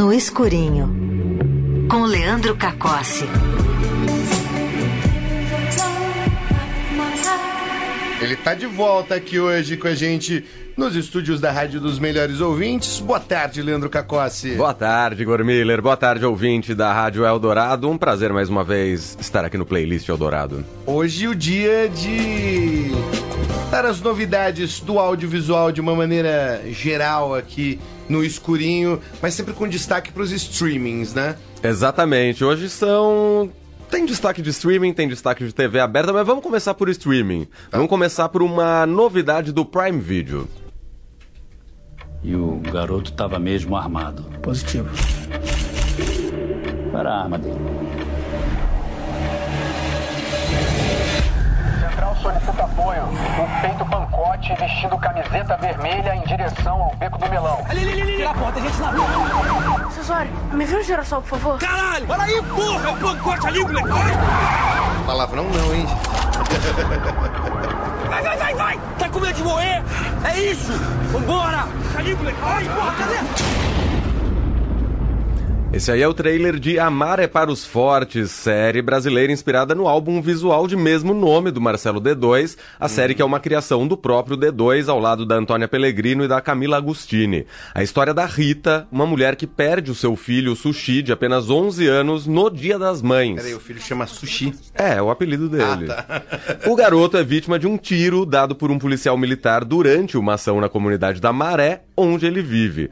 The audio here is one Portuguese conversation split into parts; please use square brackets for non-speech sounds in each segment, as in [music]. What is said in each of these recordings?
No Escurinho, com Leandro Cacossi. Ele tá de volta aqui hoje com a gente nos estúdios da Rádio dos Melhores Ouvintes. Boa tarde, Leandro Cacossi. Boa tarde, Gormiller. Boa tarde, ouvinte da Rádio Eldorado. Um prazer mais uma vez estar aqui no Playlist Eldorado. Hoje o dia de dar as novidades do audiovisual de uma maneira geral aqui no escurinho, mas sempre com destaque para os streamings, né? Exatamente. Hoje são tem destaque de streaming, tem destaque de TV aberta, mas vamos começar por streaming. Tá. Vamos começar por uma novidade do Prime Video. E o garoto estava mesmo armado. Positivo. Era a arma dele? Solicita apoio. O peito pancote vestindo camiseta vermelha em direção ao beco do melão. Ali, ali, ali, ali. Tira a porta, gente na rua. Cesório, me vê o girassol, por favor. Caralho! Olha aí, porra! O pancote ali, moleque! Palavrão não, hein? Vai, vai, vai, vai! Tá com medo de morrer? É isso! Vambora! Ali, moleque! Ai, porra, cadê? Esse aí é o trailer de Amar é para os Fortes, série brasileira inspirada no álbum visual de mesmo nome do Marcelo D2, a série que é uma criação do próprio D2 ao lado da Antônia Pellegrino e da Camila Agostini. A história da Rita, uma mulher que perde o seu filho Sushi de apenas 11 anos no Dia das Mães. Peraí, o filho chama Sushi. É, é o apelido dele. Ah, tá. o garoto é vítima de um tiro dado por um policial militar durante uma ação na comunidade da Maré, onde ele vive.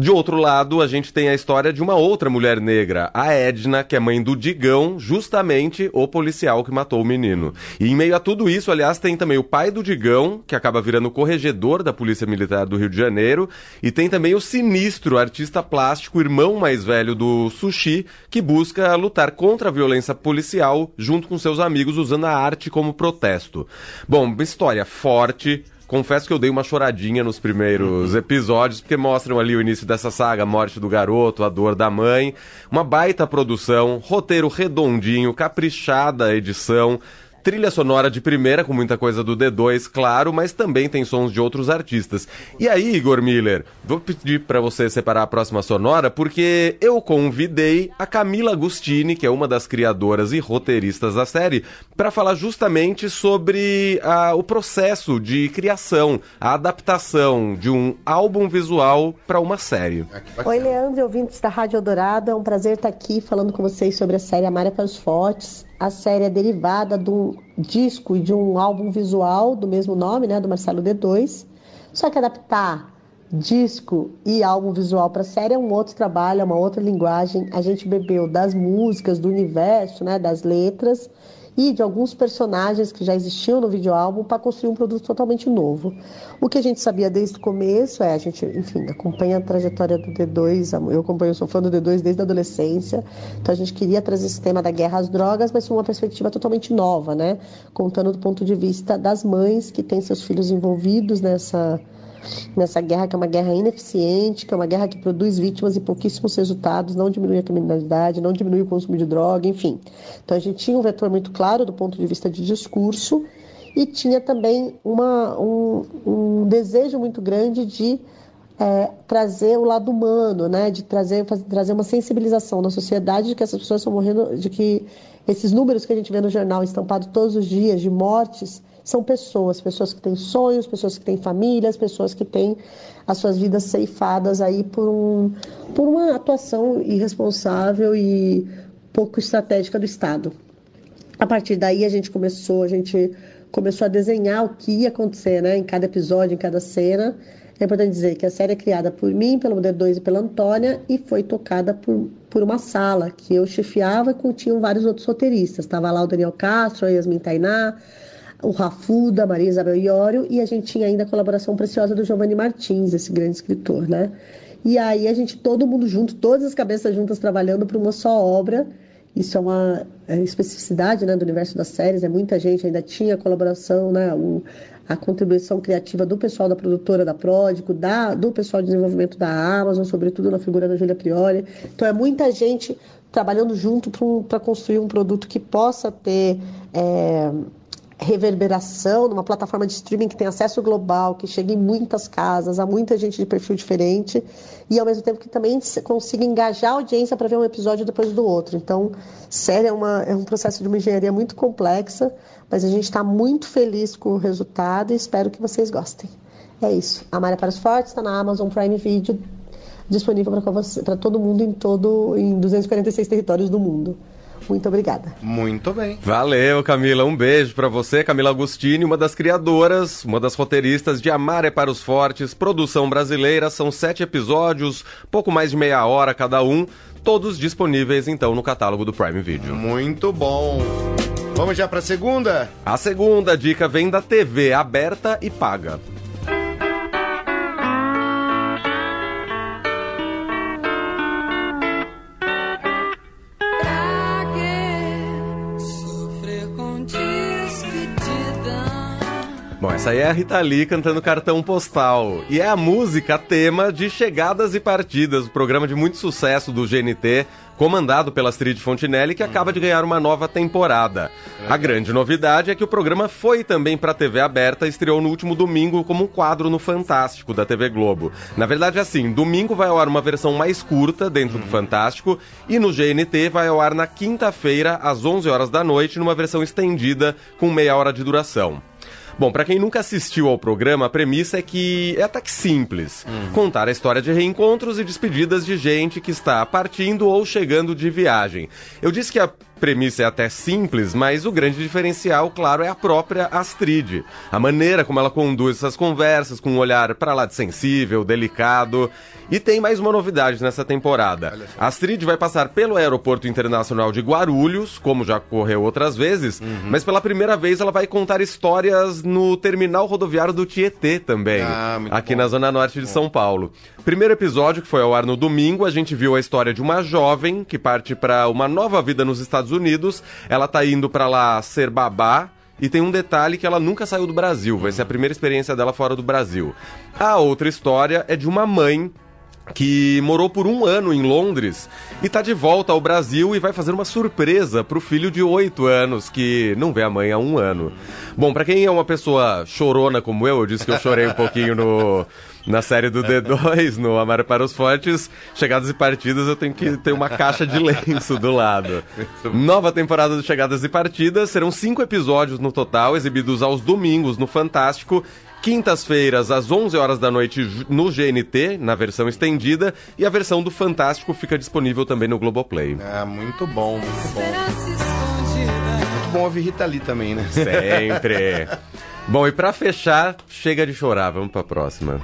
De outro lado, a gente tem a história de uma outra mulher negra, a Edna, que é mãe do Digão, justamente o policial que matou o menino. E em meio a tudo isso, aliás, tem também o pai do Digão, que acaba virando corregedor da Polícia Militar do Rio de Janeiro, e tem também o sinistro artista plástico, irmão mais velho do Sushi, que busca lutar contra a violência policial junto com seus amigos usando a arte como protesto. Bom, história forte, Confesso que eu dei uma choradinha nos primeiros episódios, porque mostram ali o início dessa saga, a morte do garoto, a dor da mãe. Uma baita produção, roteiro redondinho, caprichada a edição. Trilha sonora de primeira, com muita coisa do D2, claro, mas também tem sons de outros artistas. E aí, Igor Miller, vou pedir para você separar a próxima sonora, porque eu convidei a Camila Agostini, que é uma das criadoras e roteiristas da série, para falar justamente sobre a, o processo de criação, a adaptação de um álbum visual para uma série. Oi, Leandro, ouvintes da Rádio Eldorado. É um prazer estar aqui falando com vocês sobre a série Amária para os Fortes a série é derivada de um disco e de um álbum visual do mesmo nome, né, do Marcelo D2. Só que adaptar disco e álbum visual para série é um outro trabalho, é uma outra linguagem. A gente bebeu das músicas, do universo, né, das letras e de alguns personagens que já existiam no videoálbum para construir um produto totalmente novo. O que a gente sabia desde o começo é, a gente, enfim, acompanha a trajetória do D2, eu acompanho, sou fã do D2 desde a adolescência, então a gente queria trazer esse tema da guerra às drogas, mas com uma perspectiva totalmente nova, né? Contando do ponto de vista das mães que têm seus filhos envolvidos nessa nessa guerra que é uma guerra ineficiente, que é uma guerra que produz vítimas e pouquíssimos resultados, não diminui a criminalidade, não diminui o consumo de droga, enfim. Então a gente tinha um vetor muito claro do ponto de vista de discurso e tinha também uma, um, um desejo muito grande de é, trazer o lado humano, né? de trazer, fazer, trazer uma sensibilização na sociedade de que essas pessoas estão morrendo, de que esses números que a gente vê no jornal estampado todos os dias de mortes são pessoas, pessoas que têm sonhos, pessoas que têm famílias, pessoas que têm as suas vidas ceifadas aí por, um, por uma atuação irresponsável e pouco estratégica do Estado. A partir daí a gente começou, a gente começou a desenhar o que ia acontecer, né, em cada episódio, em cada cena. É importante dizer que a série é criada por mim, pelo D2 e pela Antônia e foi tocada por, por uma sala que eu chefiava e tinham vários outros roteiristas. Estava lá o Daniel Castro, a Yasmin Tainá, o Rafuda, Maria Isabel Iório, e a gente tinha ainda a colaboração preciosa do Giovanni Martins, esse grande escritor, né? E aí a gente, todo mundo junto, todas as cabeças juntas trabalhando para uma só obra. Isso é uma é especificidade né, do universo das séries, é muita gente, ainda tinha a colaboração, né, o, a contribuição criativa do pessoal da produtora da Pródico, da, do pessoal de desenvolvimento da Amazon, sobretudo na figura da Júlia Prioli. Então é muita gente trabalhando junto para construir um produto que possa ter. É, reverberação numa plataforma de streaming que tem acesso global, que chega em muitas casas, a muita gente de perfil diferente e ao mesmo tempo que também consiga engajar a audiência para ver um episódio depois do outro. Então, sério, é, uma, é um processo de uma engenharia muito complexa, mas a gente está muito feliz com o resultado e espero que vocês gostem. É isso. A Maria para os Fortes está na Amazon Prime Video, disponível para todo mundo em todo em 246 territórios do mundo. Muito obrigada. Muito bem. Valeu, Camila. Um beijo para você, Camila Agostini, uma das criadoras, uma das roteiristas de Amar é para os Fortes, produção brasileira. São sete episódios, pouco mais de meia hora cada um, todos disponíveis então no catálogo do Prime Video. Muito bom. Vamos já para a segunda? A segunda dica vem da TV aberta e paga. Essa aí é a Rita Lee cantando cartão postal. E é a música tema de Chegadas e Partidas, o programa de muito sucesso do GNT, comandado pela Astrid Fontinelli, que acaba de ganhar uma nova temporada. A grande novidade é que o programa foi também para a TV aberta e estreou no último domingo como um quadro no Fantástico da TV Globo. Na verdade, é assim, domingo vai ao ar uma versão mais curta dentro do Fantástico e no GNT vai ao ar na quinta-feira, às 11 horas da noite, numa versão estendida com meia hora de duração. Bom, para quem nunca assistiu ao programa, a premissa é que é até que simples. Contar a história de reencontros e despedidas de gente que está partindo ou chegando de viagem. Eu disse que a premissa é até simples, mas o grande diferencial, claro, é a própria Astrid. A maneira como ela conduz essas conversas, com um olhar para lá de sensível, delicado. E tem mais uma novidade nessa temporada. A Astrid vai passar pelo Aeroporto Internacional de Guarulhos, como já ocorreu outras vezes, mas pela primeira vez ela vai contar histórias no terminal rodoviário do Tietê também, Ah, aqui bom. na Zona Norte de São Paulo. Primeiro episódio, que foi ao ar no domingo, a gente viu a história de uma jovem que parte para uma nova vida nos Estados Unidos. Ela tá indo para lá ser babá. E tem um detalhe que ela nunca saiu do Brasil, vai ser a primeira experiência dela fora do Brasil. A outra história é de uma mãe que morou por um ano em Londres e tá de volta ao Brasil e vai fazer uma surpresa pro filho de oito anos que não vê a mãe há um ano. Bom, pra quem é uma pessoa chorona como eu, eu disse que eu chorei um pouquinho no na série do D2, no Amar para os Fortes, chegadas e partidas, eu tenho que ter uma caixa de lenço do lado. Nova temporada de Chegadas e Partidas, serão cinco episódios no total, exibidos aos domingos no Fantástico Quintas-feiras, às 11 horas da noite, no GNT, na versão estendida, e a versão do Fantástico fica disponível também no Globoplay. Ah, muito bom, muito bom. Muito bom ouvir Rita Lee também, né? Sempre. [laughs] Bom, e pra fechar, chega de chorar, vamos pra próxima.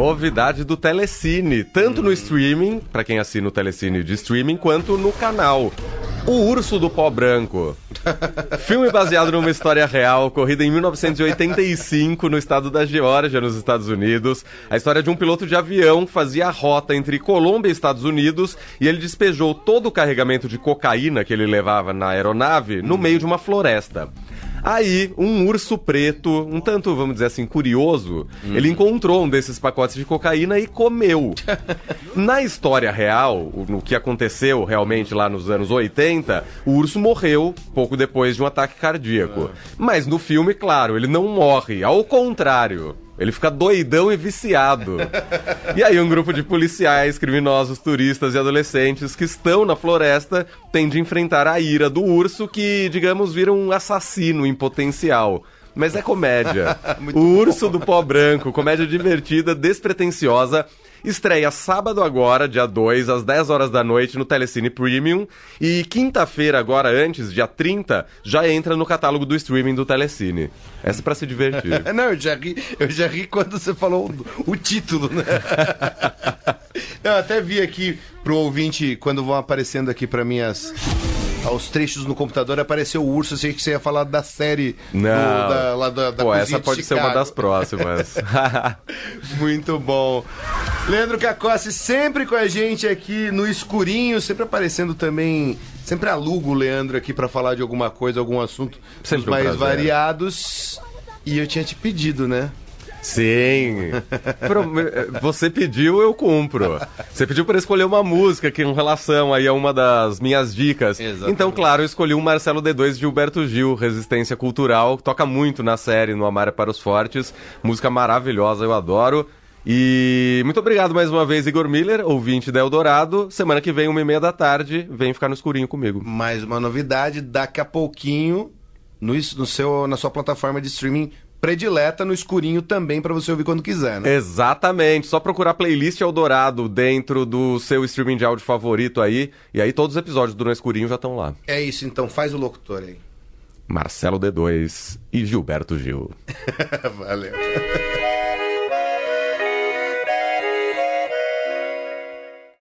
Novidade do Telecine, tanto no streaming, pra quem assina o Telecine de streaming, quanto no canal. O Urso do Pó Branco. [laughs] Filme baseado numa história real, ocorrida em 1985 no estado da Geórgia, nos Estados Unidos. A história de um piloto de avião que fazia a rota entre Colômbia e Estados Unidos e ele despejou todo o carregamento de cocaína que ele levava na aeronave no meio de uma floresta. Aí, um urso preto, um tanto, vamos dizer assim, curioso, ele encontrou um desses pacotes de cocaína e comeu. [laughs] Na história real, no que aconteceu realmente lá nos anos 80, o urso morreu pouco depois de um ataque cardíaco. Mas no filme, claro, ele não morre, ao contrário. Ele fica doidão e viciado. E aí, um grupo de policiais, criminosos, turistas e adolescentes que estão na floresta tem de enfrentar a ira do urso que, digamos, vira um assassino em potencial. Mas é comédia. [laughs] o Urso do Pó Branco, comédia divertida, despretensiosa. Estreia sábado agora, dia 2, às 10 horas da noite, no Telecine Premium. E quinta-feira, agora antes, dia 30, já entra no catálogo do streaming do Telecine. Essa é pra se divertir. [laughs] Não, eu já ri, eu já ri quando você falou o, título, né? [laughs] Eu até vi aqui pro ouvinte, quando vão aparecendo aqui pra mim as, aos trechos no computador, apareceu o urso, achei que você ia falar da série do- Não. da, lá da, da Pô, essa de pode ser uma das próximas. [laughs] Muito bom. Leandro Cacossi sempre com a gente aqui no escurinho, sempre aparecendo também. Sempre alugo o Leandro aqui pra falar de alguma coisa, algum assunto Sempre um mais prazer. variados. E eu tinha te pedido, né? Sim. Você pediu, eu cumpro. Você pediu para escolher uma música que em relação aí a uma das minhas dicas. Exatamente. Então, claro, eu escolhi o Marcelo D2 de Gilberto Gil, Resistência Cultural, que toca muito na série No Amar é para os Fortes. Música maravilhosa, eu adoro. E muito obrigado mais uma vez, Igor Miller, ouvinte da Eldorado. Semana que vem, uma e meia da tarde, vem ficar no escurinho comigo. Mais uma novidade, daqui a pouquinho, no, no seu, na sua plataforma de streaming predileta, no escurinho também, pra você ouvir quando quiser, né? Exatamente, só procurar playlist Eldorado dentro do seu streaming de áudio favorito aí, e aí todos os episódios do No Escurinho já estão lá. É isso, então, faz o locutor aí. Marcelo D2 e Gilberto Gil. [laughs] Valeu.